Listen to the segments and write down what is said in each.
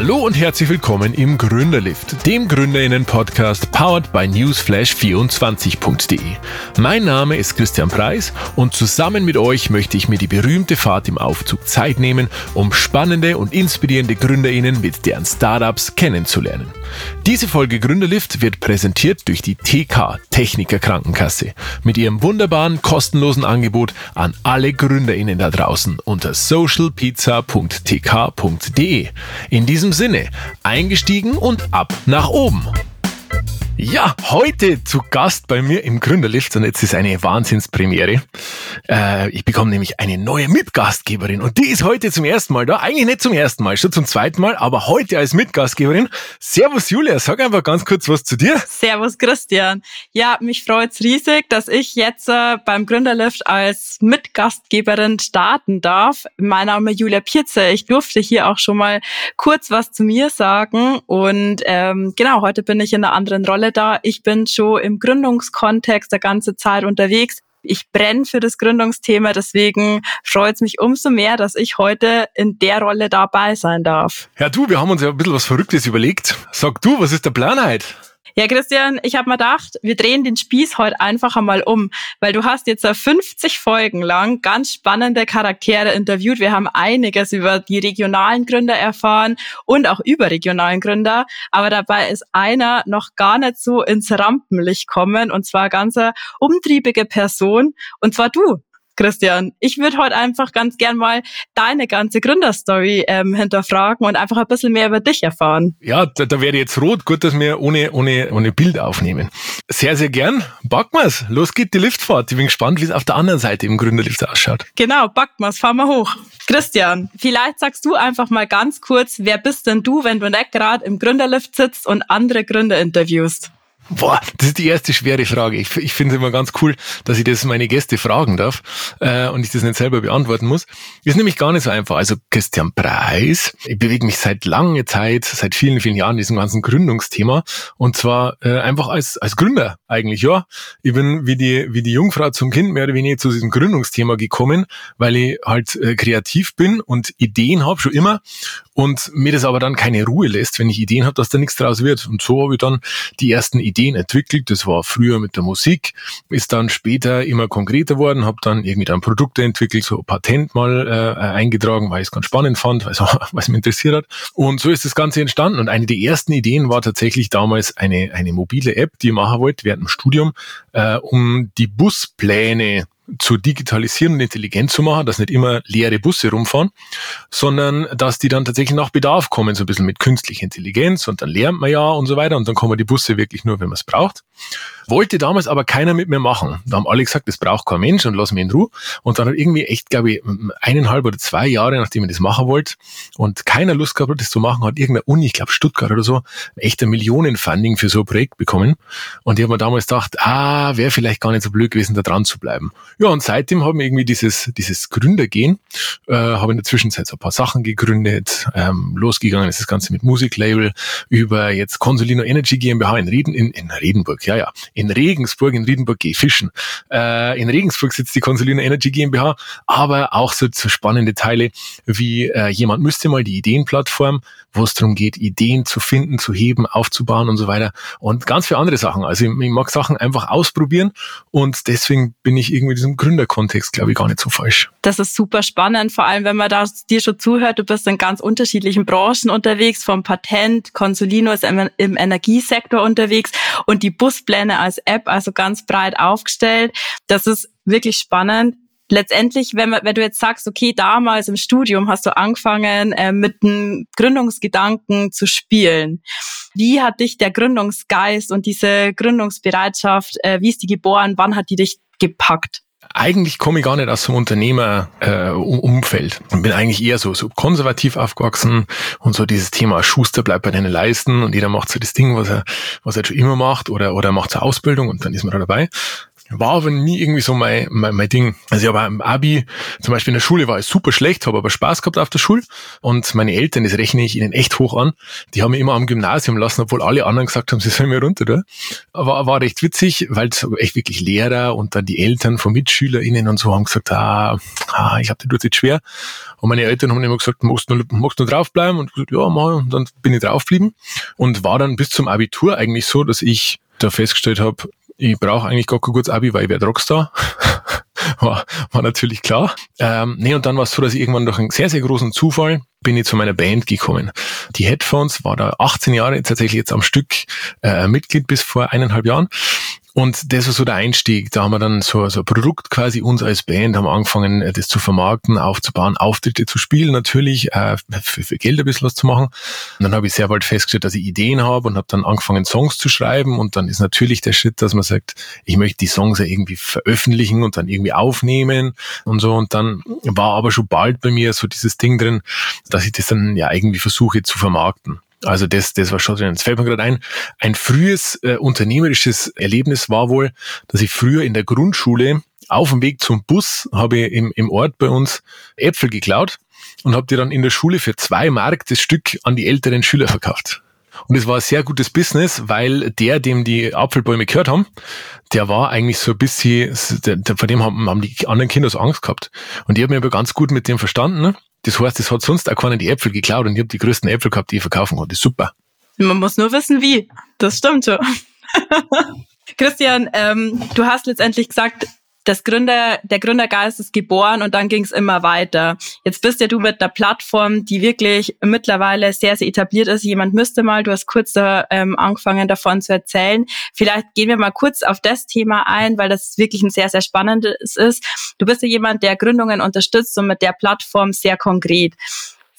Hallo und herzlich willkommen im Gründerlift, dem Gründerinnen-Podcast powered by newsflash24.de. Mein Name ist Christian Preis und zusammen mit euch möchte ich mir die berühmte Fahrt im Aufzug Zeit nehmen, um spannende und inspirierende Gründerinnen mit deren Startups kennenzulernen. Diese Folge Gründerlift wird präsentiert durch die TK Techniker Krankenkasse mit ihrem wunderbaren kostenlosen Angebot an alle Gründerinnen da draußen unter socialpizza.tk.de. In diesem Sinne, eingestiegen und ab nach oben. Ja, heute zu Gast bei mir im Gründerlift und jetzt ist eine Wahnsinnspremiere. Äh, ich bekomme nämlich eine neue Mitgastgeberin und die ist heute zum ersten Mal da. Eigentlich nicht zum ersten Mal, schon zum zweiten Mal, aber heute als Mitgastgeberin. Servus Julia, sag einfach ganz kurz was zu dir. Servus Christian. Ja, mich freut's riesig, dass ich jetzt äh, beim Gründerlift als Mitgastgeberin starten darf. Mein Name ist Julia Pirze. Ich durfte hier auch schon mal kurz was zu mir sagen und ähm, genau, heute bin ich in einer anderen Rolle alle da. Ich bin schon im Gründungskontext der ganze Zeit unterwegs. Ich brenne für das Gründungsthema, deswegen freut es mich umso mehr, dass ich heute in der Rolle dabei sein darf. Ja, du, wir haben uns ja ein bisschen was Verrücktes überlegt. Sag du, was ist der Plan heute? Ja, Christian, ich habe mir gedacht, wir drehen den Spieß heute einfach einmal um, weil du hast jetzt 50 Folgen lang ganz spannende Charaktere interviewt. Wir haben einiges über die regionalen Gründer erfahren und auch überregionalen Gründer, aber dabei ist einer noch gar nicht so ins Rampenlicht kommen und zwar ganz eine umtriebige Person und zwar du. Christian. Ich würde heute einfach ganz gern mal deine ganze Gründerstory ähm, hinterfragen und einfach ein bisschen mehr über dich erfahren. Ja, da, da wäre jetzt rot. Gut, dass wir ohne, ohne, ohne Bild aufnehmen. Sehr, sehr gern. Backen wir's. Los geht die Liftfahrt. Ich bin gespannt, wie es auf der anderen Seite im Gründerlift ausschaut. Genau, backen wir's. Fahren wir hoch. Christian, vielleicht sagst du einfach mal ganz kurz, wer bist denn du, wenn du nicht gerade im Gründerlift sitzt und andere Gründer interviewst? Boah, das ist die erste schwere Frage. Ich, ich finde es immer ganz cool, dass ich das meine Gäste fragen darf äh, und ich das nicht selber beantworten muss. Ist nämlich gar nicht so einfach. Also Christian Preis, ich bewege mich seit langer Zeit, seit vielen, vielen Jahren in diesem ganzen Gründungsthema und zwar äh, einfach als, als Gründer eigentlich, ja. Ich bin wie die, wie die Jungfrau zum Kind mehr oder weniger zu diesem Gründungsthema gekommen, weil ich halt äh, kreativ bin und Ideen habe, schon immer und mir das aber dann keine Ruhe lässt, wenn ich Ideen habe, dass da nichts draus wird. Und so habe ich dann die ersten Ideen entwickelt. Das war früher mit der Musik, ist dann später immer konkreter worden, habe dann irgendwie dann Produkte entwickelt, so Patent mal äh, eingetragen, weil ich es ganz spannend fand, weil es mich interessiert hat. Und so ist das Ganze entstanden. Und eine der ersten Ideen war tatsächlich damals eine, eine mobile App, die ich machen wollte während dem Studium, äh, um die Buspläne zu digitalisieren und intelligent zu machen, dass nicht immer leere Busse rumfahren, sondern dass die dann tatsächlich nach Bedarf kommen, so ein bisschen mit künstlicher Intelligenz und dann lernt man ja und so weiter und dann kommen die Busse wirklich nur, wenn man es braucht. Wollte damals aber keiner mit mir machen. Da haben alle gesagt, das braucht kein Mensch und lass mich in Ruhe. Und dann hat irgendwie echt, glaube ich, eineinhalb oder zwei Jahre, nachdem ich das machen wollte und keiner Lust gehabt hat, das zu machen, hat irgendeine Uni, ich glaube Stuttgart oder so, echt ein Millionenfunding für so ein Projekt bekommen. Und ich habe mir damals gedacht, ah, wäre vielleicht gar nicht so blöd gewesen, da dran zu bleiben. Ja, und seitdem haben wir irgendwie dieses, dieses Gründergehen, äh, habe in der Zwischenzeit so ein paar Sachen gegründet, ähm, losgegangen ist das Ganze mit Musiklabel über jetzt Consolino Energy GmbH in Rieden, in, in Riedenburg, ja, ja, in Regensburg, in Riedenburg gehe fischen. Äh, in Regensburg sitzt die Consolina Energy GmbH, aber auch so, so spannende Teile wie äh, jemand müsste mal die Ideenplattform, wo es darum geht, Ideen zu finden, zu heben, aufzubauen und so weiter und ganz viele andere Sachen. Also ich, ich mag Sachen einfach ausprobieren und deswegen bin ich irgendwie in diesem Gründerkontext, glaube ich, gar nicht so falsch. Das ist super spannend, vor allem wenn man da dir schon zuhört, du bist in ganz unterschiedlichen Branchen unterwegs, vom Patent, Consolino ist im, im Energiesektor unterwegs und die Buspläne als App, also ganz breit aufgestellt. Das ist wirklich spannend letztendlich, wenn, wenn du jetzt sagst, okay, damals im Studium hast du angefangen, äh, mit einem Gründungsgedanken zu spielen. Wie hat dich der Gründungsgeist und diese Gründungsbereitschaft, äh, wie ist die geboren, wann hat die dich gepackt? Eigentlich komme ich gar nicht aus so einem Unternehmerumfeld äh, und bin eigentlich eher so, so konservativ aufgewachsen und so dieses Thema Schuster bleibt bei deinen Leisten und jeder macht so das Ding, was er, was er schon immer macht oder, oder macht zur Ausbildung und dann ist man da dabei. War aber nie irgendwie so mein, mein, mein Ding. Also ich habe im Abi, zum Beispiel in der Schule war ich super schlecht, habe aber Spaß gehabt auf der Schule. Und meine Eltern, das rechne ich ihnen echt hoch an, die haben mich immer am Gymnasium lassen, obwohl alle anderen gesagt haben, sie sollen mir runter. Da. Aber war recht witzig, weil echt wirklich Lehrer und dann die Eltern von MitschülerInnen und so haben gesagt, ah, ah ich habe das jetzt schwer. Und meine Eltern haben immer gesagt, musst du, musst du draufbleiben? Und gesagt, ja, mal. Und dann bin ich draufgeblieben. Und war dann bis zum Abitur eigentlich so, dass ich da festgestellt habe, ich brauche eigentlich gar kein gutes Abi, weil ich werde Rockstar. war, war natürlich klar. Ähm, nee, und dann war es so, dass ich irgendwann durch einen sehr, sehr großen Zufall bin ich zu meiner Band gekommen. Die Headphones war da 18 Jahre tatsächlich jetzt am Stück äh, Mitglied bis vor eineinhalb Jahren. Und das war so der Einstieg. Da haben wir dann so, so ein Produkt quasi uns als Band, haben angefangen, äh, das zu vermarkten, aufzubauen, Auftritte zu spielen, natürlich, äh, für, für Geld ein bisschen was zu machen. Und dann habe ich sehr bald festgestellt, dass ich Ideen habe und habe dann angefangen, Songs zu schreiben. Und dann ist natürlich der Schritt, dass man sagt, ich möchte die Songs ja irgendwie veröffentlichen und dann irgendwie aufnehmen und so. Und dann war aber schon bald bei mir so dieses Ding drin, dass ich das dann ja irgendwie versuche zu vermarkten. Also das, das war schon drin. Jetzt fällt mir gerade ein, ein frühes äh, unternehmerisches Erlebnis war wohl, dass ich früher in der Grundschule auf dem Weg zum Bus habe im, im Ort bei uns Äpfel geklaut und habe die dann in der Schule für zwei Mark das Stück an die älteren Schüler verkauft. Und es war ein sehr gutes Business, weil der, dem die Apfelbäume gehört haben, der war eigentlich so ein bisschen, der, der, vor dem haben, haben die anderen Kinder so Angst gehabt. Und ich habe mich aber ganz gut mit dem verstanden. Das heißt, es hat sonst auch keiner die Äpfel geklaut und ich habe die größten Äpfel gehabt, die ich verkaufen konnte. Super. Man muss nur wissen, wie. Das stimmt schon. Christian, ähm, du hast letztendlich gesagt, das Gründer, der Gründergeist ist geboren und dann ging es immer weiter. Jetzt bist ja du mit einer Plattform, die wirklich mittlerweile sehr, sehr etabliert ist. Jemand müsste mal, du hast kurz da, ähm, angefangen davon zu erzählen. Vielleicht gehen wir mal kurz auf das Thema ein, weil das wirklich ein sehr, sehr spannendes ist. Du bist ja jemand, der Gründungen unterstützt und mit der Plattform sehr konkret.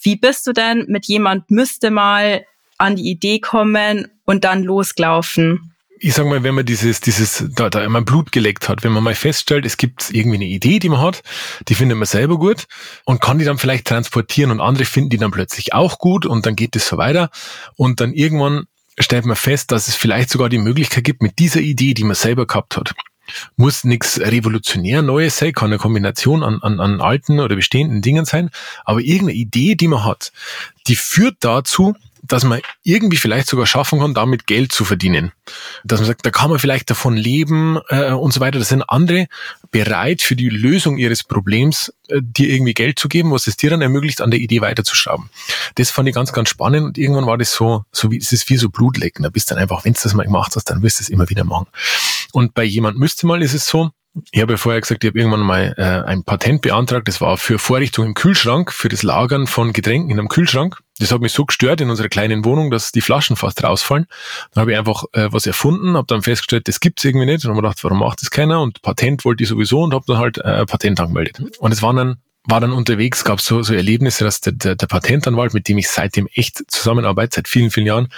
Wie bist du denn mit jemand müsste mal an die Idee kommen und dann losgelaufen? Ich sag mal, wenn man dieses, dieses, da, da immer Blut geleckt hat, wenn man mal feststellt, es gibt irgendwie eine Idee, die man hat, die findet man selber gut und kann die dann vielleicht transportieren und andere finden die dann plötzlich auch gut und dann geht es so weiter und dann irgendwann stellt man fest, dass es vielleicht sogar die Möglichkeit gibt, mit dieser Idee, die man selber gehabt hat, muss nichts revolutionär Neues sein, kann eine Kombination an, an, an alten oder bestehenden Dingen sein, aber irgendeine Idee, die man hat, die führt dazu, dass man irgendwie vielleicht sogar schaffen kann, damit Geld zu verdienen. Dass man sagt, da kann man vielleicht davon leben äh, und so weiter. Da sind andere bereit für die Lösung ihres Problems, äh, dir irgendwie Geld zu geben, was es dir dann ermöglicht, an der Idee weiterzuschrauben. Das fand ich ganz, ganz spannend und irgendwann war das so, so wie, es ist wie so Blutlecken. Da bist dann einfach, wenn du das mal gemacht hast, dann wirst du es immer wieder machen. Und bei jemand müsste mal ist es so, ich habe ja vorher gesagt, ich habe irgendwann mal äh, ein Patent beantragt. Das war für Vorrichtung im Kühlschrank, für das Lagern von Getränken in einem Kühlschrank. Das hat mich so gestört in unserer kleinen Wohnung, dass die Flaschen fast rausfallen. Dann habe ich einfach äh, was erfunden, habe dann festgestellt, das gibt's irgendwie nicht. Und habe mir gedacht, warum macht das keiner? Und Patent wollte ich sowieso und habe dann halt äh, Patent angemeldet. Und es waren dann war dann unterwegs, gab so, so Erlebnisse, dass der, der, der Patentanwalt, mit dem ich seitdem echt zusammenarbeite, seit vielen, vielen Jahren,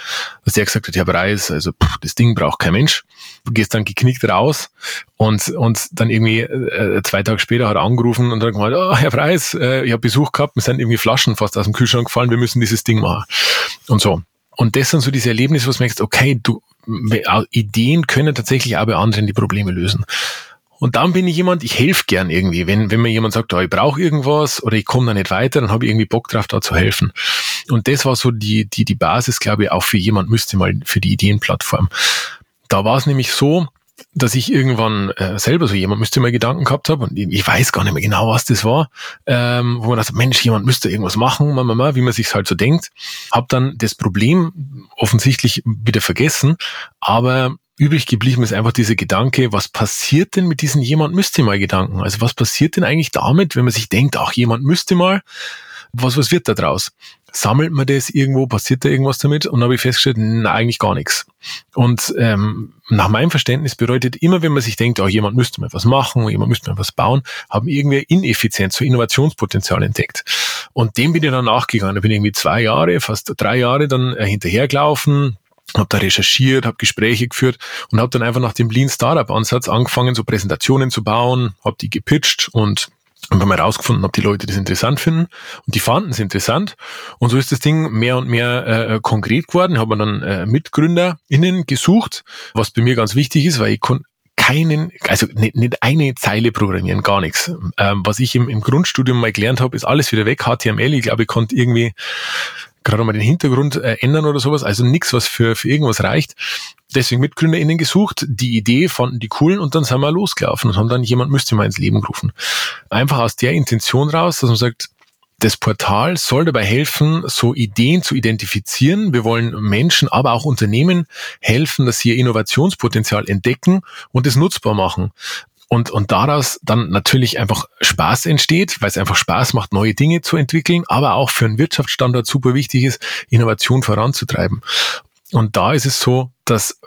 dass der gesagt hat, Herr Preis, also pff, das Ding braucht kein Mensch. Gehst dann geknickt raus und, und dann irgendwie äh, zwei Tage später hat er angerufen und dann gemeint, oh, Herr Preis, äh, ich habe Besuch gehabt, mir sind irgendwie Flaschen fast aus dem Kühlschrank gefallen, wir müssen dieses Ding machen. Und so. Und das sind so diese Erlebnisse, wo du merkst, okay, du, Ideen können tatsächlich auch bei anderen die Probleme lösen. Und dann bin ich jemand, ich helfe gern irgendwie. Wenn, wenn mir jemand sagt, oh, ich brauche irgendwas oder ich komme da nicht weiter, dann habe ich irgendwie Bock drauf, da zu helfen. Und das war so die, die, die Basis, glaube ich, auch für jemand müsste mal für die Ideenplattform. Da war es nämlich so, dass ich irgendwann äh, selber so jemand müsste mal Gedanken gehabt habe und ich weiß gar nicht mehr genau, was das war, ähm, wo man dachte, Mensch, jemand müsste irgendwas machen, wie man sich halt so denkt. Hab dann das Problem offensichtlich wieder vergessen, aber übrig geblieben ist einfach dieser Gedanke, was passiert denn mit diesen jemand müsste mal Gedanken? Also was passiert denn eigentlich damit, wenn man sich denkt, ach, jemand müsste mal, was, was wird da draus? Sammelt man das irgendwo, passiert da irgendwas damit? Und habe ich festgestellt, na, eigentlich gar nichts. Und ähm, nach meinem Verständnis bedeutet immer, wenn man sich denkt, oh, jemand müsste mal was machen, jemand müsste mal was bauen, haben irgendwie Ineffizienz, so Innovationspotenzial entdeckt. Und dem bin ich dann nachgegangen. Da bin ich irgendwie zwei Jahre, fast drei Jahre dann äh, hinterhergelaufen, habe da recherchiert, habe Gespräche geführt und habe dann einfach nach dem Lean Startup Ansatz angefangen, so Präsentationen zu bauen, habe die gepitcht und und haben herausgefunden, ob die Leute das interessant finden. Und die fanden es interessant. Und so ist das Ding mehr und mehr äh, konkret geworden. Haben dann äh, MitgründerInnen gesucht, was bei mir ganz wichtig ist, weil ich kon keinen, also nicht, nicht eine Zeile programmieren, gar nichts. Ähm, was ich im, im Grundstudium mal gelernt habe, ist alles wieder weg. HTML, ich glaube, ich konnte irgendwie gerade mal den Hintergrund äh, ändern oder sowas. Also nichts, was für, für irgendwas reicht. Deswegen MitgründerInnen gesucht, die Idee fanden die coolen und dann sind wir losgelaufen und haben dann jemand müsste mal ins Leben gerufen. Einfach aus der Intention raus, dass man sagt, das Portal soll dabei helfen, so Ideen zu identifizieren. Wir wollen Menschen, aber auch Unternehmen helfen, dass sie ihr Innovationspotenzial entdecken und es nutzbar machen. Und, und daraus dann natürlich einfach Spaß entsteht, weil es einfach Spaß macht, neue Dinge zu entwickeln, aber auch für einen Wirtschaftsstandort super wichtig ist, Innovation voranzutreiben. Und da ist es so, dass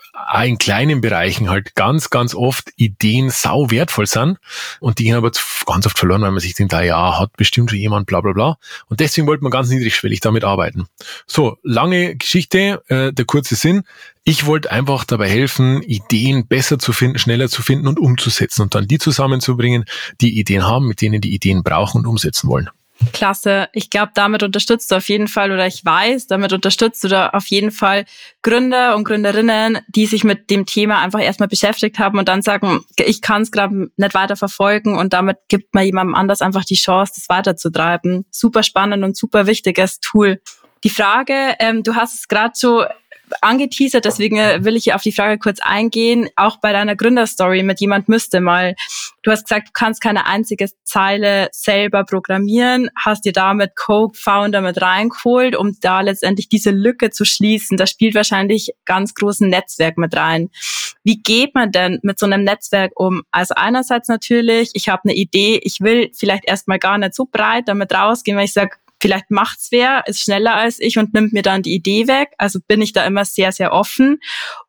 in kleinen Bereichen halt ganz, ganz oft Ideen sau wertvoll sind und die gehen aber ganz oft verloren, weil man sich denkt, ah ja, hat bestimmt schon jemand, bla bla bla. Und deswegen wollte man ganz niedrigschwellig damit arbeiten. So, lange Geschichte, äh, der kurze Sinn. Ich wollte einfach dabei helfen, Ideen besser zu finden, schneller zu finden und umzusetzen und dann die zusammenzubringen, die Ideen haben, mit denen die Ideen brauchen und umsetzen wollen. Klasse. Ich glaube, damit unterstützt du auf jeden Fall, oder ich weiß, damit unterstützt du da auf jeden Fall Gründer und Gründerinnen, die sich mit dem Thema einfach erstmal beschäftigt haben und dann sagen, ich kann es gerade nicht weiter verfolgen und damit gibt man jemandem anders einfach die Chance, das weiterzutreiben. Super spannend und super wichtiges Tool. Die Frage, ähm, du hast es gerade so angeteasert, deswegen äh, will ich hier auf die Frage kurz eingehen. Auch bei deiner Gründerstory mit jemand müsste mal. Du hast gesagt, du kannst keine einzige Zeile selber programmieren, hast dir damit Co-Founder mit reingeholt, um da letztendlich diese Lücke zu schließen. Da spielt wahrscheinlich ganz großen Netzwerk mit rein. Wie geht man denn mit so einem Netzwerk um? Also einerseits natürlich, ich habe eine Idee, ich will vielleicht erstmal gar nicht so breit damit rausgehen, weil ich sage, vielleicht macht's wer, ist schneller als ich und nimmt mir dann die Idee weg. Also bin ich da immer sehr, sehr offen.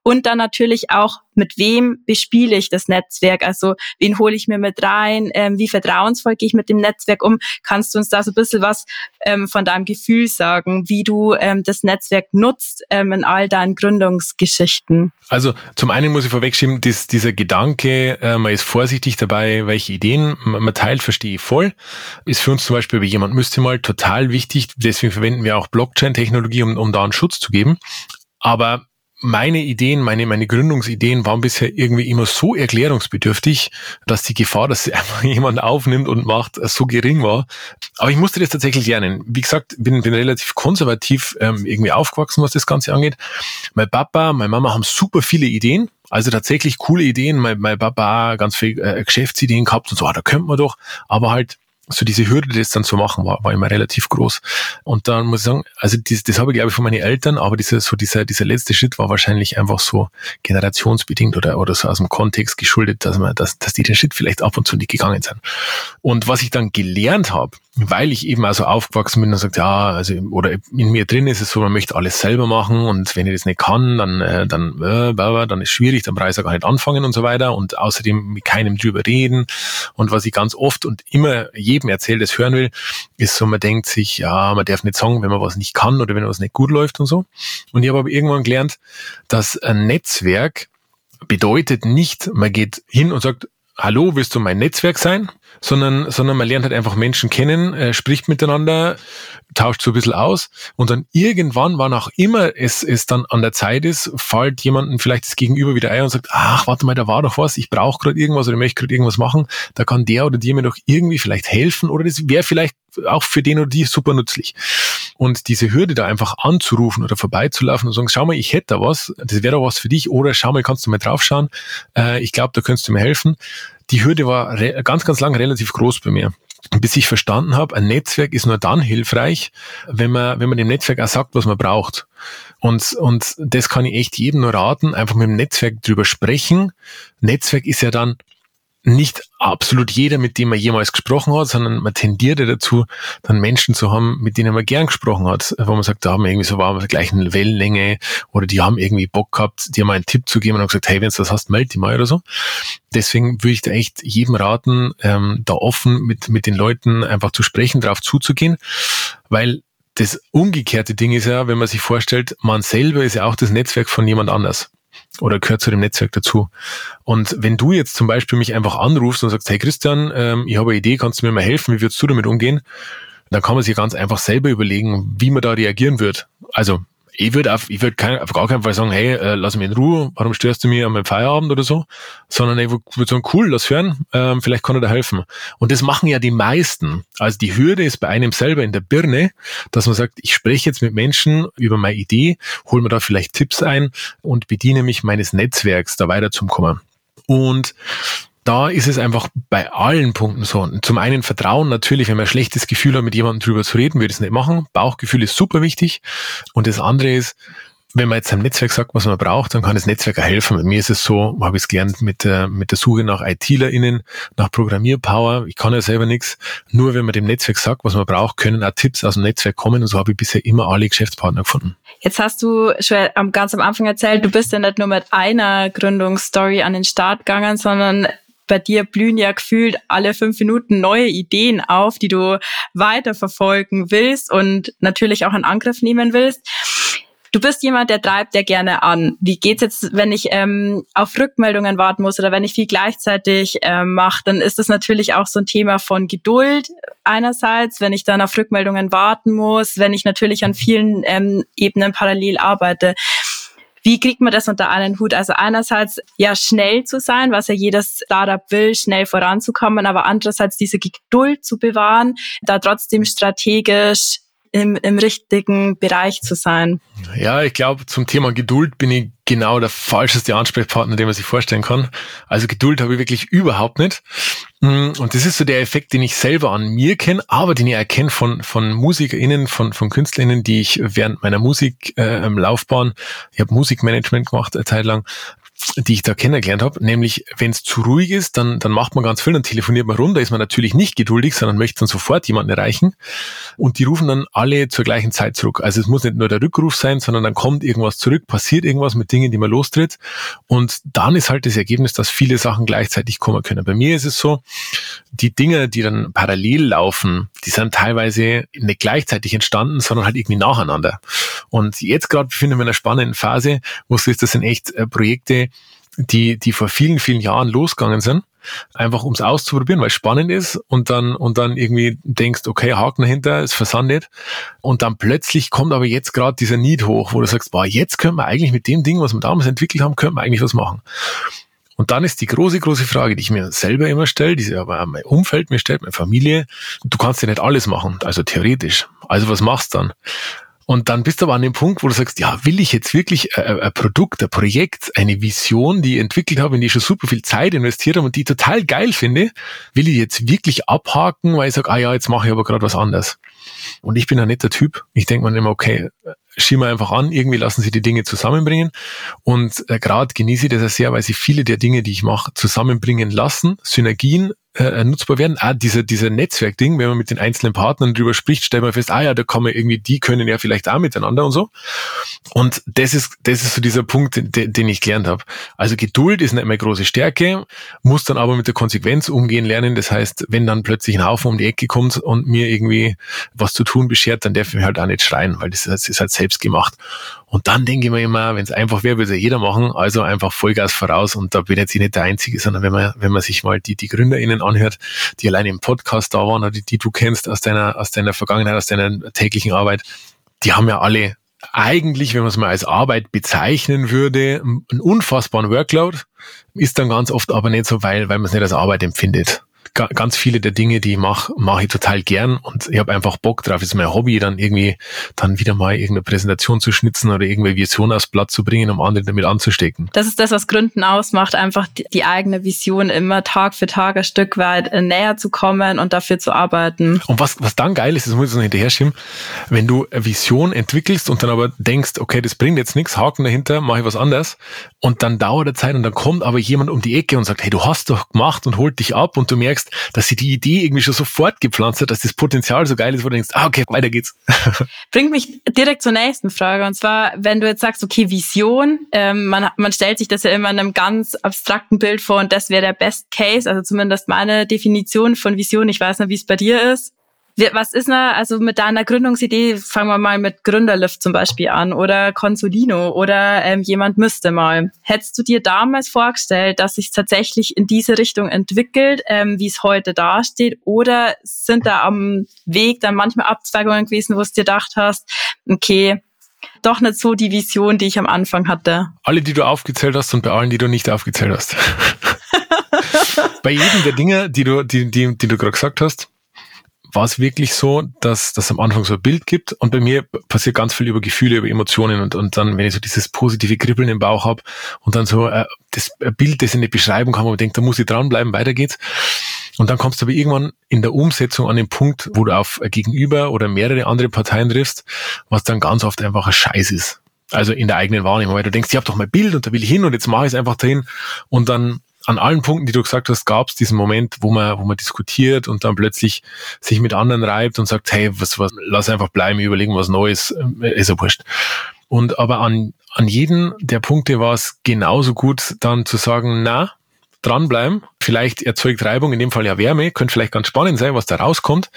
Und dann natürlich auch, mit wem bespiele ich das Netzwerk? Also wen hole ich mir mit rein? Ähm, wie vertrauensvoll gehe ich mit dem Netzwerk um? Kannst du uns da so ein bisschen was ähm, von deinem Gefühl sagen, wie du ähm, das Netzwerk nutzt ähm, in all deinen Gründungsgeschichten? Also zum einen muss ich vorwegschieben, dies, dieser Gedanke, äh, man ist vorsichtig dabei, welche Ideen man teilt, verstehe ich voll. Ist für uns zum Beispiel, wie jemand müsste mal total wichtig. Deswegen verwenden wir auch Blockchain-Technologie, um, um da einen Schutz zu geben. Aber meine Ideen, meine, meine Gründungsideen waren bisher irgendwie immer so erklärungsbedürftig, dass die Gefahr, dass einfach jemand aufnimmt und macht, so gering war. Aber ich musste das tatsächlich lernen. Wie gesagt, bin, bin relativ konservativ ähm, irgendwie aufgewachsen, was das Ganze angeht. Mein Papa, meine Mama haben super viele Ideen. Also tatsächlich coole Ideen. Mein, mein Papa ganz viele äh, Geschäftsideen gehabt und so, ah, da könnte man doch. Aber halt so diese Hürde, das dann zu machen, war, war immer relativ groß. Und dann muss ich sagen, also das, das habe ich glaube ich von meinen Eltern, aber dieser, so dieser, dieser letzte Schritt war wahrscheinlich einfach so generationsbedingt oder, oder so aus dem Kontext geschuldet, dass man, dass, dass die den Schritt vielleicht ab und zu nicht gegangen sind. Und was ich dann gelernt habe, weil ich eben also aufgewachsen bin und sagt, ja, also oder in mir drin ist es so, man möchte alles selber machen und wenn ich das nicht kann, dann äh, dann äh, dann ist schwierig, dann brauche ich gar nicht anfangen und so weiter und außerdem mit keinem drüber reden und was ich ganz oft und immer jedem erzähle, das hören will, ist so, man denkt sich, ja, man darf nicht sagen, wenn man was nicht kann oder wenn was nicht gut läuft und so. Und ich habe aber irgendwann gelernt, dass ein Netzwerk bedeutet nicht, man geht hin und sagt, hallo, willst du mein Netzwerk sein? Sondern, sondern man lernt halt einfach Menschen kennen, äh, spricht miteinander, tauscht so ein bisschen aus und dann irgendwann, wann auch immer es, es dann an der Zeit ist, fällt jemanden vielleicht das Gegenüber wieder ein und sagt, ach, warte mal, da war doch was, ich brauche gerade irgendwas oder möchte gerade irgendwas machen, da kann der oder die mir doch irgendwie vielleicht helfen oder das wäre vielleicht auch für den oder die super nützlich. Und diese Hürde da einfach anzurufen oder vorbeizulaufen und sagen, schau mal, ich hätte da was, das wäre doch was für dich oder schau mal, kannst du mal draufschauen, äh, ich glaube, da könntest du mir helfen. Die Hürde war ganz, ganz lang relativ groß bei mir bis ich verstanden habe, ein Netzwerk ist nur dann hilfreich, wenn man, wenn man dem Netzwerk auch sagt, was man braucht. Und, und das kann ich echt jedem nur raten, einfach mit dem Netzwerk drüber sprechen. Netzwerk ist ja dann nicht absolut jeder, mit dem man jemals gesprochen hat, sondern man tendiert ja dazu, dann Menschen zu haben, mit denen man gern gesprochen hat, wo man sagt, da haben wir irgendwie so waren wir der gleichen Wellenlänge oder die haben irgendwie Bock gehabt, dir mal einen Tipp zu geben und gesagt, hey, wenn du das hast, melde dich mal oder so. Deswegen würde ich da echt jedem raten, ähm, da offen mit, mit den Leuten einfach zu sprechen, darauf zuzugehen, weil das umgekehrte Ding ist ja, wenn man sich vorstellt, man selber ist ja auch das Netzwerk von jemand anders oder gehört zu dem Netzwerk dazu. Und wenn du jetzt zum Beispiel mich einfach anrufst und sagst, hey Christian, ähm, ich habe eine Idee, kannst du mir mal helfen, wie würdest du damit umgehen? Dann kann man sich ganz einfach selber überlegen, wie man da reagieren wird. Also ich würde auf, ich würde auf gar keinen Fall sagen, hey, äh, lass mich in Ruhe, warum störst du mich an meinem Feierabend oder so, sondern ich würde sagen, cool, lass hören, ähm, vielleicht kann er da helfen. Und das machen ja die meisten. Also die Hürde ist bei einem selber in der Birne, dass man sagt, ich spreche jetzt mit Menschen über meine Idee, hol mir da vielleicht Tipps ein und bediene mich meines Netzwerks, da weiter zum Kommen. Und da ist es einfach bei allen Punkten so. Zum einen Vertrauen natürlich, wenn man ein schlechtes Gefühl hat, mit jemandem drüber zu reden, würde ich es nicht machen. Bauchgefühl ist super wichtig. Und das andere ist, wenn man jetzt einem Netzwerk sagt, was man braucht, dann kann das Netzwerk auch helfen. Bei mir ist es so, habe ich es gelernt mit der, mit der Suche nach ITlerInnen, nach Programmierpower. Ich kann ja selber nichts. Nur wenn man dem Netzwerk sagt, was man braucht, können auch Tipps aus dem Netzwerk kommen. Und so habe ich bisher immer alle Geschäftspartner gefunden. Jetzt hast du schon ganz am Anfang erzählt, du bist ja nicht nur mit einer Gründungsstory an den Start gegangen, sondern bei dir blühen ja gefühlt alle fünf Minuten neue Ideen auf, die du weiterverfolgen willst und natürlich auch in Angriff nehmen willst. Du bist jemand, der treibt ja gerne an. Wie geht's jetzt, wenn ich ähm, auf Rückmeldungen warten muss oder wenn ich viel gleichzeitig ähm, mache? Dann ist das natürlich auch so ein Thema von Geduld einerseits, wenn ich dann auf Rückmeldungen warten muss, wenn ich natürlich an vielen ähm, Ebenen parallel arbeite. Wie kriegt man das unter einen Hut? Also einerseits ja schnell zu sein, was ja jedes Startup will, schnell voranzukommen, aber andererseits diese Geduld zu bewahren, da trotzdem strategisch im, im richtigen Bereich zu sein. Ja, ich glaube, zum Thema Geduld bin ich genau der falscheste Ansprechpartner, den man sich vorstellen kann. Also Geduld habe ich wirklich überhaupt nicht. Mm, und das ist so der Effekt, den ich selber an mir kenne, aber den ich erkenne von, von MusikerInnen, von, von KünstlerInnen, die ich während meiner Musiklaufbahn, äh, ich habe Musikmanagement gemacht eine Zeit lang, die ich da kennengelernt habe, nämlich wenn es zu ruhig ist, dann, dann macht man ganz viel, dann telefoniert man runter, ist man natürlich nicht geduldig, sondern möchte dann sofort jemanden erreichen und die rufen dann alle zur gleichen Zeit zurück. Also es muss nicht nur der Rückruf sein, sondern dann kommt irgendwas zurück, passiert irgendwas mit Dingen, die man lostritt und dann ist halt das Ergebnis, dass viele Sachen gleichzeitig kommen können. Bei mir ist es so, die Dinge, die dann parallel laufen, die sind teilweise nicht gleichzeitig entstanden, sondern halt irgendwie nacheinander. Und jetzt gerade befinden wir in einer spannenden Phase, wo es ist, das sind echt äh, Projekte, die, die vor vielen, vielen Jahren losgegangen sind, einfach ums auszuprobieren, weil es spannend ist und dann, und dann irgendwie denkst, okay, Haken dahinter, es versandet und dann plötzlich kommt aber jetzt gerade dieser Need hoch, wo du sagst, boah, jetzt können wir eigentlich mit dem Ding, was wir damals entwickelt haben, können wir eigentlich was machen. Und dann ist die große, große Frage, die ich mir selber immer stelle, die sich aber mein Umfeld mir stellt, meine Familie, du kannst ja nicht alles machen, also theoretisch. Also was machst du dann? Und dann bist du aber an dem Punkt, wo du sagst, ja, will ich jetzt wirklich ein, ein Produkt, ein Projekt, eine Vision, die ich entwickelt habe, in die ich schon super viel Zeit investiert habe und die ich total geil finde, will ich jetzt wirklich abhaken, weil ich sage, ah ja, jetzt mache ich aber gerade was anderes. Und ich bin ein netter Typ. Ich denke mir immer, okay, schieben wir einfach an, irgendwie lassen sie die Dinge zusammenbringen. Und äh, gerade genieße ich das sehr, weil sie viele der Dinge, die ich mache, zusammenbringen lassen, Synergien äh, nutzbar werden. Ah, dieser, dieser Netzwerkding, wenn man mit den einzelnen Partnern drüber spricht, stellt man fest, ah ja, da kann man irgendwie, die können ja vielleicht auch miteinander und so. Und das ist, das ist so dieser Punkt, den, den ich gelernt habe. Also Geduld ist nicht mehr große Stärke, muss dann aber mit der Konsequenz umgehen lernen. Das heißt, wenn dann plötzlich ein Haufen um die Ecke kommt und mir irgendwie was zu tun beschert, dann darf ich halt auch nicht schreien, weil das, das ist halt selbst gemacht. Und dann denke ich mir immer, wenn es einfach wäre, würde ja jeder machen, also einfach Vollgas voraus und da bin jetzt ich nicht der Einzige, sondern wenn man, wenn man sich mal die, die GründerInnen anhört, die allein im Podcast da waren oder die, die du kennst aus deiner, aus deiner Vergangenheit, aus deiner täglichen Arbeit, die haben ja alle eigentlich, wenn man es mal als Arbeit bezeichnen würde, einen unfassbaren Workload, ist dann ganz oft aber nicht so, weil, weil man es nicht als Arbeit empfindet ganz viele der Dinge, die ich mache, mache ich total gern und ich habe einfach Bock drauf. ist mein Hobby, dann irgendwie dann wieder mal irgendeine Präsentation zu schnitzen oder irgendeine Vision aufs Blatt zu bringen, um andere damit anzustecken. Das ist das, was Gründen ausmacht, einfach die, die eigene Vision immer Tag für Tag ein Stück weit äh, näher zu kommen und dafür zu arbeiten. Und was, was dann geil ist, das muss ich noch hinterher schieben, wenn du eine Vision entwickelst und dann aber denkst, okay, das bringt jetzt nichts, Haken dahinter, mache ich was anderes und dann dauert der Zeit und dann kommt aber jemand um die Ecke und sagt, hey, du hast doch gemacht und holt dich ab und du merkst, merkst, dass sie die Idee irgendwie schon sofort gepflanzt hat, dass das Potenzial so geil ist, wo du denkst, ah, okay, weiter geht's. Bringt mich direkt zur nächsten Frage. Und zwar, wenn du jetzt sagst, okay, Vision, ähm, man, man stellt sich das ja immer in einem ganz abstrakten Bild vor und das wäre der Best Case, also zumindest meine Definition von Vision. Ich weiß nicht, wie es bei dir ist. Was ist denn, also mit deiner Gründungsidee, fangen wir mal mit Gründerlift zum Beispiel an oder Consolino oder ähm, jemand müsste mal. Hättest du dir damals vorgestellt, dass sich tatsächlich in diese Richtung entwickelt, ähm, wie es heute dasteht? Oder sind da am Weg dann manchmal Abzweigungen gewesen, wo du dir gedacht hast, okay, doch nicht so die Vision, die ich am Anfang hatte. Alle, die du aufgezählt hast und bei allen, die du nicht aufgezählt hast. bei jedem der Dinge, die du, die, die, die du gerade gesagt hast, war es wirklich so, dass das am Anfang so ein Bild gibt und bei mir passiert ganz viel über Gefühle, über Emotionen und, und dann, wenn ich so dieses positive Kribbeln im Bauch habe und dann so äh, das Bild, das in die Beschreibung kann, wo man denkt, da muss ich dranbleiben, weiter geht's. Und dann kommst du aber irgendwann in der Umsetzung an den Punkt, wo du auf Gegenüber oder mehrere andere Parteien triffst, was dann ganz oft einfach ein Scheiß ist. Also in der eigenen Wahrnehmung, weil du denkst, ich habe doch mal Bild und da will ich hin und jetzt mache ich es einfach dahin und dann an allen Punkten, die du gesagt hast, gab es diesen Moment, wo man, wo man diskutiert und dann plötzlich sich mit anderen reibt und sagt, hey, was, was, lass einfach bleiben, überlegen was Neues, äh, ist ja wurscht. Und aber an, an jeden der Punkte war es genauso gut, dann zu sagen, na, dranbleiben. Vielleicht erzeugt Reibung, in dem Fall ja Wärme, könnte vielleicht ganz spannend sein, was da rauskommt,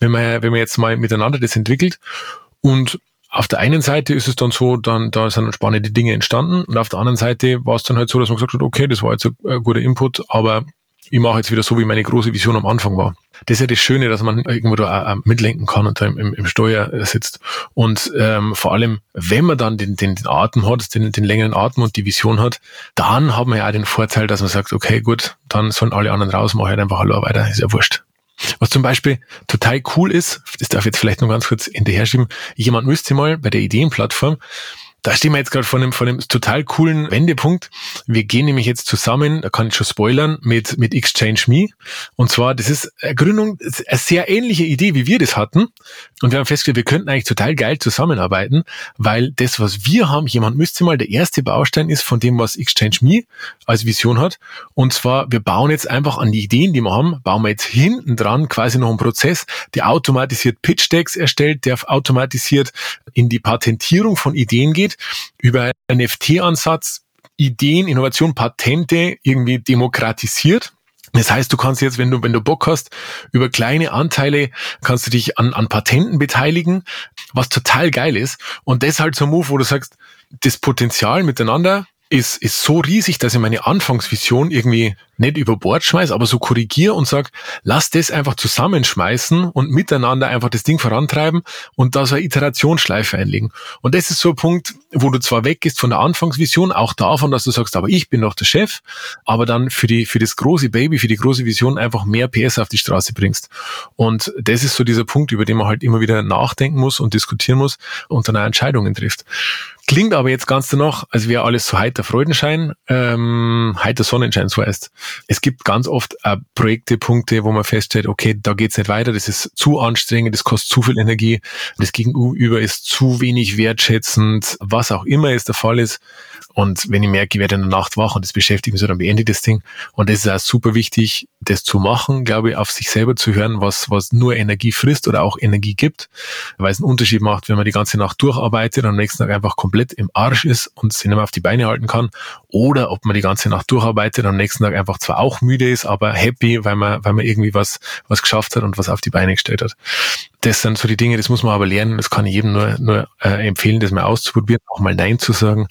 wenn man, wenn man jetzt mal miteinander das entwickelt. Und auf der einen Seite ist es dann so, dann, da sind spannende Dinge entstanden und auf der anderen Seite war es dann halt so, dass man gesagt hat, okay, das war jetzt ein, guter Input, aber ich mache jetzt wieder so, wie meine große Vision am Anfang war. Das ist ja das Schöne, dass man irgendwo da auch mitlenken kann und da im, im Steuer sitzt. Und ähm, vor allem, wenn man dann den, den, den Atem hat, den, den längeren Atem und die Vision hat, dann hat man ja auch den Vorteil, dass man sagt, okay, gut, dann sollen alle anderen raus, mache halt einfach allein weiter, ist ja wurscht. Was zum Beispiel total cool ist, das darf ich jetzt vielleicht noch ganz kurz hinterher schieben, jemand müsste mal bei der Ideenplattform da stehen wir jetzt gerade vor einem, vor einem total coolen Wendepunkt. Wir gehen nämlich jetzt zusammen, da kann ich schon spoilern, mit, mit Exchange Me. Und zwar, das ist eine Gründung, eine sehr ähnliche Idee, wie wir das hatten. Und wir haben festgestellt, wir könnten eigentlich total geil zusammenarbeiten, weil das, was wir haben, jemand müsste mal der erste Baustein ist von dem, was Exchange Me als Vision hat. Und zwar, wir bauen jetzt einfach an die Ideen, die wir haben, bauen wir jetzt hinten dran quasi noch einen Prozess, der automatisiert Pitch Decks erstellt, der automatisiert in die Patentierung von Ideen geht über NFT-Ansatz Ideen, Innovation, Patente irgendwie demokratisiert. Das heißt, du kannst jetzt, wenn du, wenn du Bock hast, über kleine Anteile kannst du dich an, an Patenten beteiligen, was total geil ist. Und das halt so ein Move, wo du sagst, das Potenzial miteinander ist, ist so riesig, dass ich meine Anfangsvision irgendwie nicht über Bord schmeiß, aber so korrigiere und sag, lass das einfach zusammenschmeißen und miteinander einfach das Ding vorantreiben und da so eine Iterationsschleife einlegen. Und das ist so ein Punkt, wo du zwar weggehst von der Anfangsvision, auch davon, dass du sagst, aber ich bin doch der Chef, aber dann für die, für das große Baby, für die große Vision einfach mehr PS auf die Straße bringst. Und das ist so dieser Punkt, über den man halt immer wieder nachdenken muss und diskutieren muss und dann auch Entscheidungen trifft. Klingt aber jetzt ganz danach, als wäre alles so heiter Freudenschein, ähm, heiter Sonnenschein, so heißt. Es gibt ganz oft äh, Projekte, Punkte, wo man feststellt, okay, da geht's nicht weiter, das ist zu anstrengend, das kostet zu viel Energie, das Gegenüber ist zu wenig wertschätzend, was auch immer es der Fall ist. Und wenn ich merke, ich werde in der Nacht wach und das beschäftigt mich so, dann beende ich das Ding. Und das ist auch super wichtig, das zu machen, glaube ich, auf sich selber zu hören, was, was nur Energie frisst oder auch Energie gibt, weil es einen Unterschied macht, wenn man die ganze Nacht durcharbeitet und am nächsten Tag einfach komplett im Arsch ist und sich nicht mehr auf die Beine halten kann oder ob man die ganze Nacht durcharbeitet und am nächsten Tag einfach zwar auch müde ist, aber happy, weil man, weil man irgendwie was, was geschafft hat und was auf die Beine gestellt hat. Das sind so die Dinge, das muss man aber lernen. Das kann ich jedem nur, nur äh, empfehlen, das mal auszuprobieren, auch mal Nein zu sagen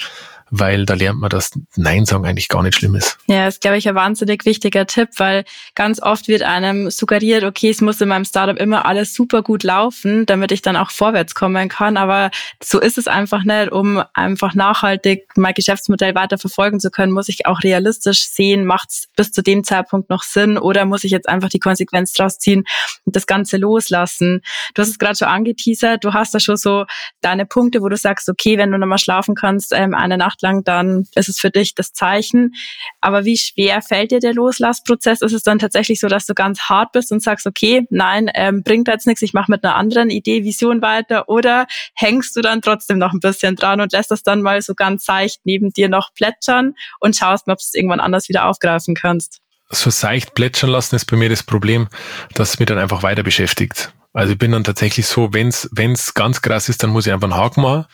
weil da lernt man, dass Nein sagen eigentlich gar nicht schlimm ist. Ja, ist, glaube ich, ein wahnsinnig wichtiger Tipp, weil ganz oft wird einem suggeriert, okay, es muss in meinem Startup immer alles super gut laufen, damit ich dann auch vorwärts kommen kann. Aber so ist es einfach nicht. Um einfach nachhaltig mein Geschäftsmodell weiter verfolgen zu können, muss ich auch realistisch sehen, macht es bis zu dem Zeitpunkt noch Sinn oder muss ich jetzt einfach die Konsequenz draus ziehen und das Ganze loslassen. Du hast es gerade schon angeteasert, du hast da schon so deine Punkte, wo du sagst, okay, wenn du nochmal schlafen kannst, ähm, eine Nacht lang, dann ist es für dich das Zeichen. Aber wie schwer fällt dir der Loslassprozess? Ist es dann tatsächlich so, dass du ganz hart bist und sagst, okay, nein, ähm, bringt jetzt nichts, ich mache mit einer anderen Idee, Vision weiter? Oder hängst du dann trotzdem noch ein bisschen dran und lässt das dann mal so ganz seicht neben dir noch plätschern und schaust ob du es irgendwann anders wieder aufgreifen kannst? So seicht plätschern lassen ist bei mir das Problem, dass es mich dann einfach weiter beschäftigt. Also ich bin dann tatsächlich so, wenn es ganz krass ist, dann muss ich einfach einen Haken machen.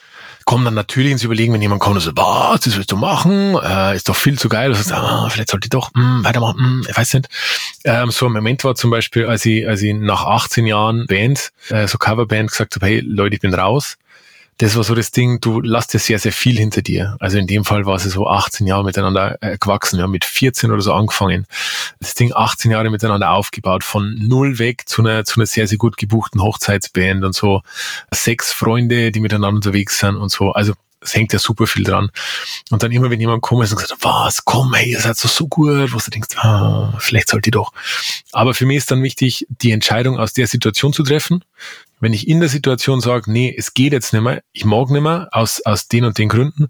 Kommen dann natürlich ins Überlegen, wenn jemand kommt und so, was, das willst du machen, äh, ist doch viel zu geil, sagst, ah, vielleicht sollte ich doch mh, weitermachen, mh, ich weiß nicht. Ähm, so ein Moment war zum Beispiel, als ich, als ich nach 18 Jahren Band, äh, so Coverband gesagt habe, hey Leute, ich bin raus, das war so das Ding, du lässt dir sehr, sehr viel hinter dir. Also in dem Fall war es so 18 Jahre miteinander äh, gewachsen. Wir haben mit 14 oder so angefangen. Das Ding 18 Jahre miteinander aufgebaut, von null weg zu einer, zu einer sehr, sehr gut gebuchten Hochzeitsband und so. Sechs Freunde, die miteinander unterwegs sind und so. Also es hängt ja super viel dran. Und dann immer, wenn jemand kommt ist und sagt, was, komm, hey, ihr seid so, so gut, wo du denkst, ah, vielleicht sollte ich doch. Aber für mich ist dann wichtig, die Entscheidung aus der Situation zu treffen. Wenn ich in der Situation sage, nee, es geht jetzt nicht mehr, ich mag nicht mehr, aus, aus den und den Gründen,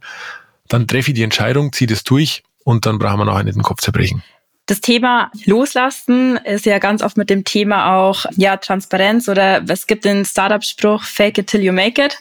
dann treffe ich die Entscheidung, ziehe das durch und dann brauchen wir nachher nicht den Kopf zerbrechen. Das Thema Loslassen ist ja ganz oft mit dem Thema auch ja Transparenz oder es gibt den Startup-Spruch Fake it till you make it.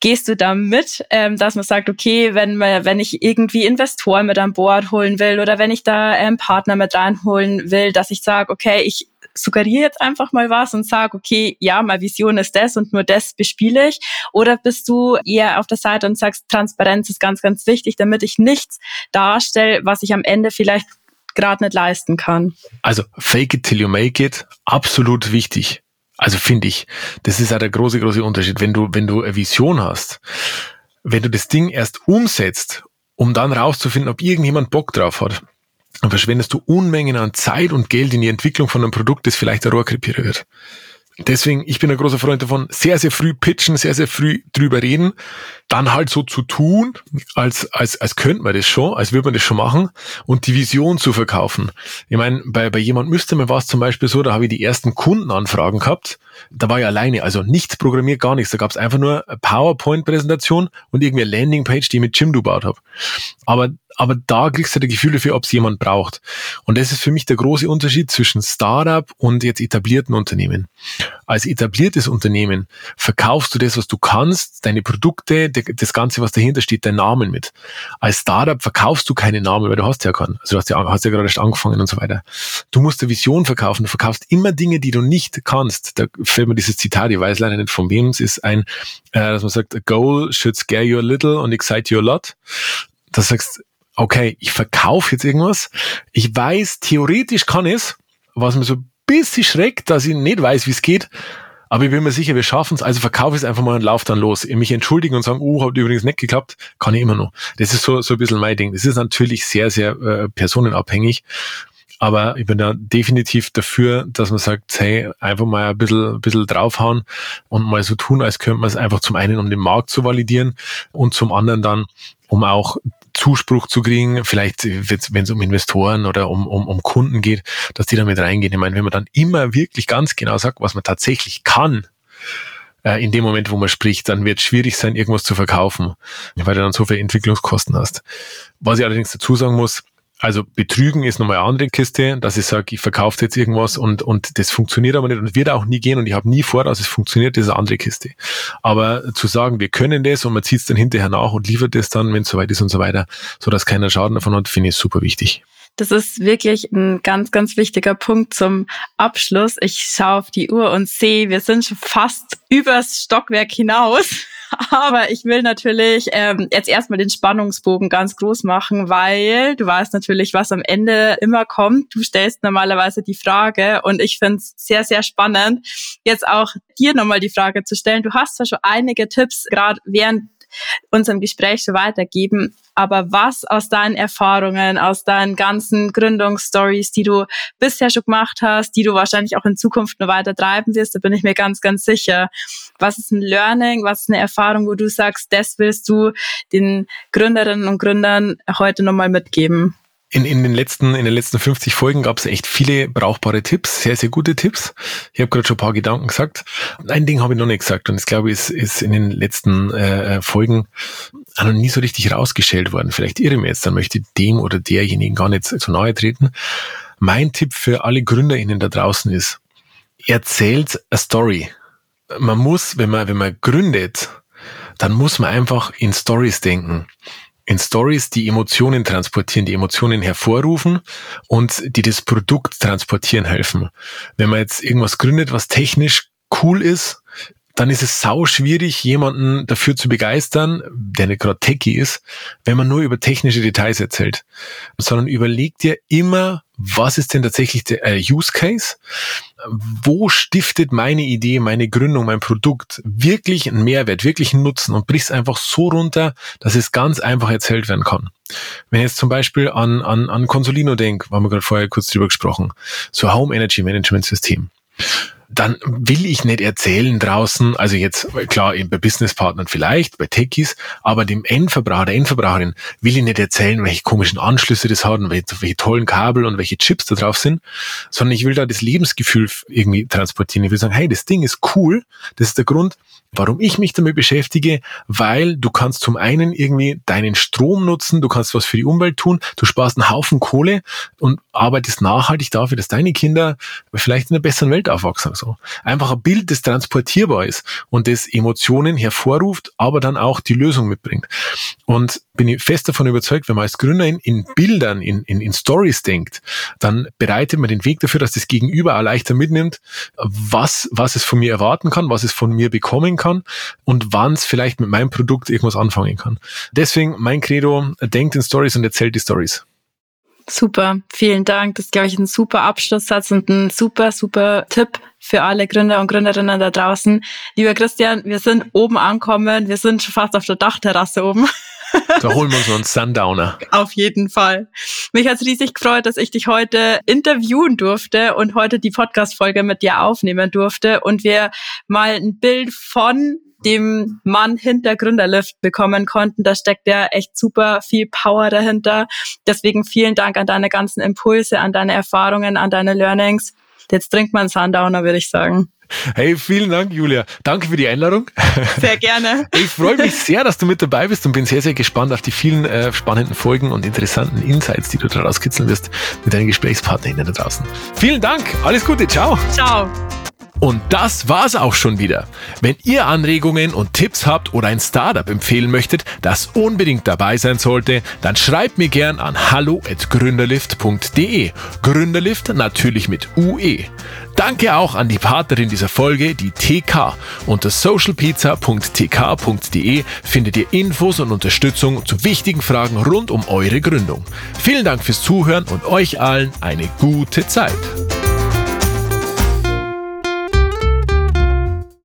Gehst du da mit, ähm, dass man sagt, okay, wenn man, wenn ich irgendwie Investoren mit an Bord holen will oder wenn ich da ähm, Partner mit reinholen will, dass ich sage, okay, ich suggeriere jetzt einfach mal was und sage, okay, ja, meine Vision ist das und nur das bespiele ich? Oder bist du eher auf der Seite und sagst, Transparenz ist ganz, ganz wichtig, damit ich nichts darstelle, was ich am Ende vielleicht gerade nicht leisten kann. Also fake it till you make it, absolut wichtig. Also finde ich, das ist auch der große, große Unterschied. Wenn du, wenn du eine Vision hast, wenn du das Ding erst umsetzt, um dann rauszufinden, ob irgendjemand Bock drauf hat, dann verschwendest du Unmengen an Zeit und Geld in die Entwicklung von einem Produkt, das vielleicht ein Rohrkrepierer wird. Deswegen, ich bin ein großer Freund davon, sehr, sehr früh pitchen, sehr, sehr früh drüber reden, dann halt so zu tun, als, als, als könnte man das schon, als würde man das schon machen und die Vision zu verkaufen. Ich meine, bei, bei jemand müsste man was zum Beispiel so, da habe ich die ersten Kundenanfragen gehabt, da war ich alleine, also nichts programmiert, gar nichts, da gab es einfach nur eine PowerPoint-Präsentation und irgendwie eine Landingpage, die ich mit Jimdo gebaut habe. Aber aber da kriegst du das Gefühl dafür, ob es jemand braucht. Und das ist für mich der große Unterschied zwischen Startup und jetzt etablierten Unternehmen. Als etabliertes Unternehmen verkaufst du das, was du kannst, deine Produkte, das Ganze, was dahinter steht, deinen Namen mit. Als Startup verkaufst du keine Namen, weil du hast ja keinen. Also du hast ja, hast ja gerade erst angefangen und so weiter. Du musst eine Vision verkaufen. Du verkaufst immer Dinge, die du nicht kannst. Da fällt mir dieses Zitat, ich weiß leider nicht von wem es ist, ein, äh, dass man sagt, a goal should scare you a little and excite you a lot. Das sagst, okay, ich verkaufe jetzt irgendwas. Ich weiß, theoretisch kann es, was mir so ein bisschen schreckt, dass ich nicht weiß, wie es geht. Aber ich bin mir sicher, wir schaffen es. Also verkaufe es einfach mal und laufe dann los. Ich mich entschuldigen und sagen, oh, hat übrigens nicht geklappt, kann ich immer noch. Das ist so, so ein bisschen mein Ding. Das ist natürlich sehr, sehr äh, personenabhängig. Aber ich bin da definitiv dafür, dass man sagt, hey, einfach mal ein bisschen, ein bisschen draufhauen und mal so tun, als könnte man es einfach zum einen, um den Markt zu validieren und zum anderen dann, um auch Zuspruch zu kriegen, vielleicht wenn es um Investoren oder um, um, um Kunden geht, dass die damit reingehen. Ich meine, wenn man dann immer wirklich ganz genau sagt, was man tatsächlich kann, äh, in dem Moment, wo man spricht, dann wird es schwierig sein, irgendwas zu verkaufen, weil du dann so viele Entwicklungskosten hast. Was ich allerdings dazu sagen muss, also Betrügen ist nochmal eine andere Kiste, dass ich sage, ich verkaufe jetzt irgendwas und, und das funktioniert aber nicht und wird auch nie gehen und ich habe nie vor, dass es funktioniert, das ist eine andere Kiste. Aber zu sagen, wir können das und man zieht es dann hinterher nach und liefert es dann, wenn es soweit ist und so weiter, so dass keiner Schaden davon hat, finde ich super wichtig. Das ist wirklich ein ganz, ganz wichtiger Punkt zum Abschluss. Ich schaue auf die Uhr und sehe, wir sind schon fast übers Stockwerk hinaus. Aber ich will natürlich ähm, jetzt erstmal den Spannungsbogen ganz groß machen, weil du weißt natürlich, was am Ende immer kommt. Du stellst normalerweise die Frage und ich finde es sehr, sehr spannend, jetzt auch dir nochmal die Frage zu stellen. Du hast zwar schon einige Tipps gerade während unserem Gespräch so weitergeben. Aber was aus deinen Erfahrungen, aus deinen ganzen Gründungsstories, die du bisher schon gemacht hast, die du wahrscheinlich auch in Zukunft nur weiter treiben wirst, da bin ich mir ganz, ganz sicher. Was ist ein Learning? Was ist eine Erfahrung, wo du sagst, das willst du den Gründerinnen und Gründern heute nochmal mitgeben? In, in, den letzten, in den letzten 50 Folgen gab es echt viele brauchbare Tipps, sehr, sehr gute Tipps. Ich habe gerade schon ein paar Gedanken gesagt. Ein Ding habe ich noch nicht gesagt und das glaube ich ist, ist in den letzten äh, Folgen noch nie so richtig rausgestellt worden. Vielleicht irre mir jetzt, dann möchte dem oder derjenigen gar nicht so nahe treten. Mein Tipp für alle GründerInnen da draußen ist, erzählt a Story. Man muss, wenn man, wenn man gründet, dann muss man einfach in Stories denken in Stories die Emotionen transportieren, die Emotionen hervorrufen und die das Produkt transportieren helfen. Wenn man jetzt irgendwas gründet, was technisch cool ist, dann ist es sau schwierig, jemanden dafür zu begeistern, der nicht gerade techie ist, wenn man nur über technische Details erzählt. Sondern überleg dir immer, was ist denn tatsächlich der äh, Use Case? Wo stiftet meine Idee, meine Gründung, mein Produkt wirklich einen Mehrwert, wirklich einen Nutzen und brichst einfach so runter, dass es ganz einfach erzählt werden kann. Wenn ich jetzt zum Beispiel an, an, an Consolino denke, haben wir gerade vorher kurz drüber gesprochen, so Home Energy Management System dann will ich nicht erzählen draußen, also jetzt klar bei Businesspartnern vielleicht, bei Techies, aber dem Endverbraucher, der Endverbraucherin will ich nicht erzählen, welche komischen Anschlüsse das hat und welche, welche tollen Kabel und welche Chips da drauf sind, sondern ich will da das Lebensgefühl irgendwie transportieren. Ich will sagen, hey, das Ding ist cool, das ist der Grund, warum ich mich damit beschäftige, weil du kannst zum einen irgendwie deinen Strom nutzen, du kannst was für die Umwelt tun, du sparst einen Haufen Kohle und arbeitest nachhaltig dafür, dass deine Kinder vielleicht in einer besseren Welt aufwachsen. So. Einfach ein Bild, das transportierbar ist und das Emotionen hervorruft, aber dann auch die Lösung mitbringt. Und bin ich fest davon überzeugt, wenn man als Gründerin in Bildern, in, in, in Stories denkt, dann bereitet man den Weg dafür, dass das Gegenüber auch leichter mitnimmt, was, was es von mir erwarten kann, was es von mir bekommen kann und wann es vielleicht mit meinem Produkt irgendwas anfangen kann. Deswegen mein Credo, denkt in Stories und erzählt die Stories. Super, vielen Dank. Das ist, glaube ich, ein super Abschlusssatz und ein super, super Tipp für alle Gründer und Gründerinnen da draußen. Lieber Christian, wir sind oben ankommen. Wir sind schon fast auf der Dachterrasse oben. Da holen wir uns noch einen Sundowner. Auf jeden Fall. Mich hat es riesig gefreut, dass ich dich heute interviewen durfte und heute die Podcast-Folge mit dir aufnehmen durfte und wir mal ein Bild von dem Mann hinter Gründerlift bekommen konnten. Da steckt ja echt super viel Power dahinter. Deswegen vielen Dank an deine ganzen Impulse, an deine Erfahrungen, an deine Learnings. Jetzt trinkt man Sundowner, würde ich sagen. Hey, vielen Dank, Julia. Danke für die Einladung. Sehr gerne. Ich freue mich sehr, dass du mit dabei bist und bin sehr, sehr gespannt auf die vielen äh, spannenden Folgen und interessanten Insights, die du daraus kitzeln wirst mit deinen GesprächspartnerInnen da draußen. Vielen Dank. Alles Gute. Ciao. Ciao. Und das war's auch schon wieder. Wenn ihr Anregungen und Tipps habt oder ein Startup empfehlen möchtet, das unbedingt dabei sein sollte, dann schreibt mir gern an hallo@gründerlift.de. Gründerlift natürlich mit UE. Danke auch an die Partnerin dieser Folge, die TK. Unter socialpizza.tk.de findet ihr Infos und Unterstützung zu wichtigen Fragen rund um eure Gründung. Vielen Dank fürs Zuhören und euch allen eine gute Zeit.